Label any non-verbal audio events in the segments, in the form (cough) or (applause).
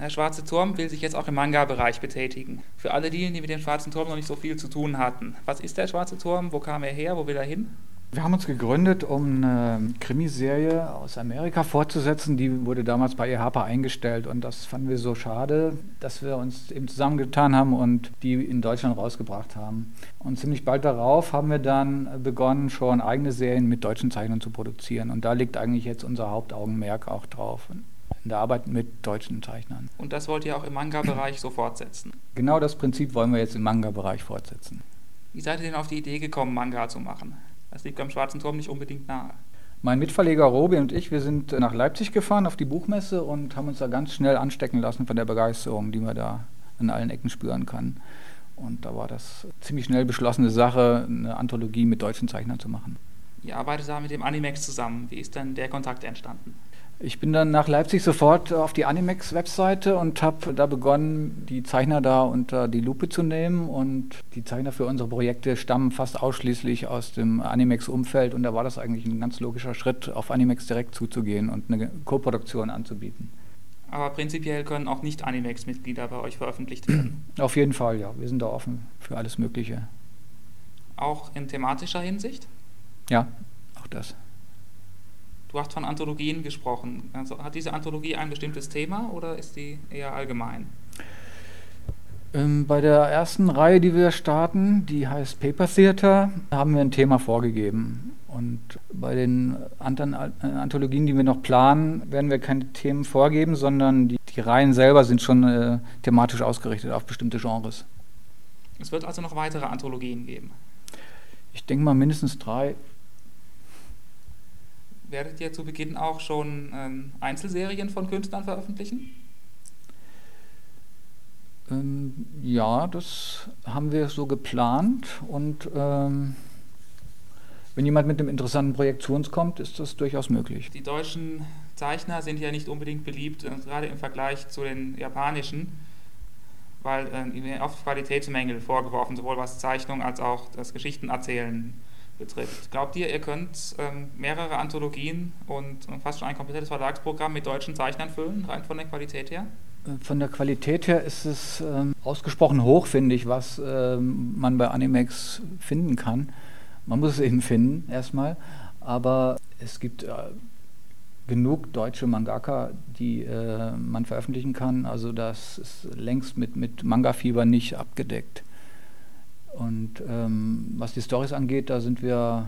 Der Schwarze Turm will sich jetzt auch im Manga-Bereich betätigen. Für alle die, die mit dem Schwarzen Turm noch nicht so viel zu tun hatten. Was ist der Schwarze Turm? Wo kam er her? Wo will er hin? Wir haben uns gegründet, um eine Krimiserie aus Amerika fortzusetzen. Die wurde damals bei EHPA eingestellt und das fanden wir so schade, dass wir uns eben zusammengetan haben und die in Deutschland rausgebracht haben. Und ziemlich bald darauf haben wir dann begonnen, schon eigene Serien mit deutschen Zeichnern zu produzieren. Und da liegt eigentlich jetzt unser Hauptaugenmerk auch drauf in der Arbeit mit deutschen Zeichnern. Und das wollt ihr auch im Manga-Bereich so fortsetzen? Genau das Prinzip wollen wir jetzt im Manga-Bereich fortsetzen. Wie seid ihr denn auf die Idee gekommen, Manga zu machen? Das liegt beim Schwarzen Turm nicht unbedingt nahe. Mein Mitverleger Robi und ich, wir sind nach Leipzig gefahren auf die Buchmesse und haben uns da ganz schnell anstecken lassen von der Begeisterung, die man da an allen Ecken spüren kann. Und da war das ziemlich schnell beschlossene Sache, eine Anthologie mit deutschen Zeichnern zu machen. Ihr arbeitet da mit dem Animex zusammen. Wie ist denn der Kontakt entstanden? Ich bin dann nach Leipzig sofort auf die Animex-Webseite und habe da begonnen, die Zeichner da unter die Lupe zu nehmen. Und die Zeichner für unsere Projekte stammen fast ausschließlich aus dem Animex-Umfeld. Und da war das eigentlich ein ganz logischer Schritt, auf Animex direkt zuzugehen und eine Koproduktion anzubieten. Aber prinzipiell können auch nicht Animex-Mitglieder bei euch veröffentlicht werden? (clears throat) Auf jeden Fall, ja. Wir sind da offen für alles Mögliche. Auch in thematischer Hinsicht? Ja, auch das. Du hast von Anthologien gesprochen. Also hat diese Anthologie ein bestimmtes Thema oder ist die eher allgemein? Ähm, bei der ersten Reihe, die wir starten, die heißt Paper Theater, haben wir ein Thema vorgegeben. Und bei den anderen äh, Anthologien, die wir noch planen, werden wir keine Themen vorgeben, sondern die, die Reihen selber sind schon äh, thematisch ausgerichtet auf bestimmte Genres. Es wird also noch weitere Anthologien geben? Ich denke mal mindestens drei werdet ihr zu Beginn auch schon ähm, Einzelserien von Künstlern veröffentlichen? Ähm, ja, das haben wir so geplant und ähm, wenn jemand mit einem interessanten Projekt zu uns kommt, ist das durchaus möglich. Die deutschen Zeichner sind ja nicht unbedingt beliebt, äh, gerade im Vergleich zu den japanischen, weil äh, ihnen oft Qualitätsmängel vorgeworfen, sowohl was Zeichnung als auch das Geschichtenerzählen betrifft. Glaubt ihr, ihr könnt ähm, mehrere Anthologien und, fast schon ein komplettes Verlagsprogramm mit deutschen Zeichnern füllen, rein von der Qualität her? Äh, von der Qualität her ist es ähm, ausgesprochen hoch, finde ich, was ähm, man bei Animex finden kann. Man muss es eben finden, erstmal. Aber es gibt äh, genug deutsche Mangaka, die äh, man veröffentlichen kann. Also das ist längst mit, mit Manga-Fieber nicht abgedeckt. Und ähm, was die Stories angeht, da sind wir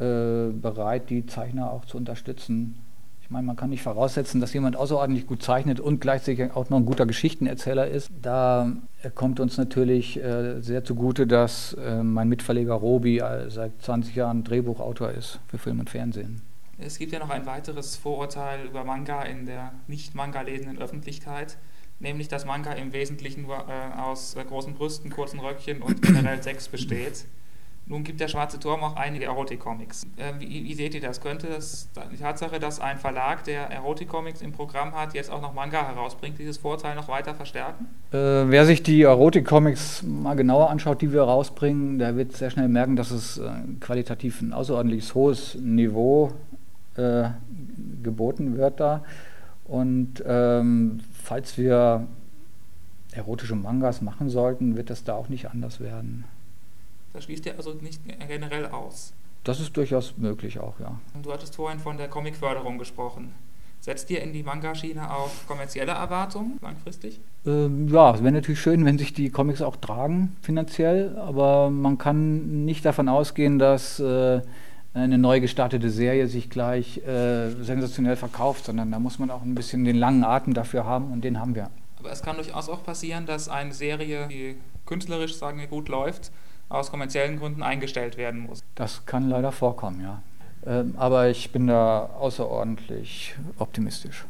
äh, bereit, die Zeichner auch zu unterstützen. Ich meine, man kann nicht voraussetzen, dass jemand außerordentlich gut zeichnet und gleichzeitig auch noch ein guter Geschichtenerzähler ist. Da kommt uns natürlich äh, sehr zugute, dass äh, mein Mitverleger Robi äh, seit 20 Jahren Drehbuchautor ist für Film und Fernsehen. Es gibt ja noch ein weiteres Vorurteil über Manga in der nicht Manga lesenden Öffentlichkeit nämlich dass Manga im Wesentlichen äh, aus äh, großen Brüsten, kurzen Röckchen und generell (coughs) Sex besteht. Nun gibt der Schwarze Turm auch einige Erotik-Comics. Äh, wie, wie, seht ihr das? Könnte das die Tatsache, dass ein Verlag, der Erotik-Comics im Programm hat, jetzt auch noch Manga herausbringt, dieses Vorteil noch weiter verstärken? Äh, wer sich die Erotik-Comics mal genauer anschaut, die wir rausbringen, der wird sehr schnell merken, dass es äh, qualitativ ein außerordentlich hohes Niveau äh, geboten wird da. Und ähm, falls wir erotische Mangas machen sollten, wird das da auch nicht anders werden. Das schließt ihr also nicht generell aus? Das ist durchaus möglich auch, ja. Du hattest vorhin von der Comicförderung gesprochen. Setzt ihr in die Manga-Schiene auf kommerzielle Erwartungen langfristig? Ähm, ja, es wäre natürlich schön, wenn sich die Comics auch tragen finanziell, aber man kann nicht davon ausgehen, dass äh, eine neu gestartete Serie sich gleich äh, sensationell verkauft, sondern da muss man auch ein bisschen den langen Atem dafür haben und den haben wir. Aber es kann durchaus auch passieren, dass eine Serie, die künstlerisch, sagen wir, gut läuft, aus kommerziellen Gründen eingestellt werden muss. Das kann leider vorkommen, ja. Ähm, aber ich bin da außerordentlich optimistisch.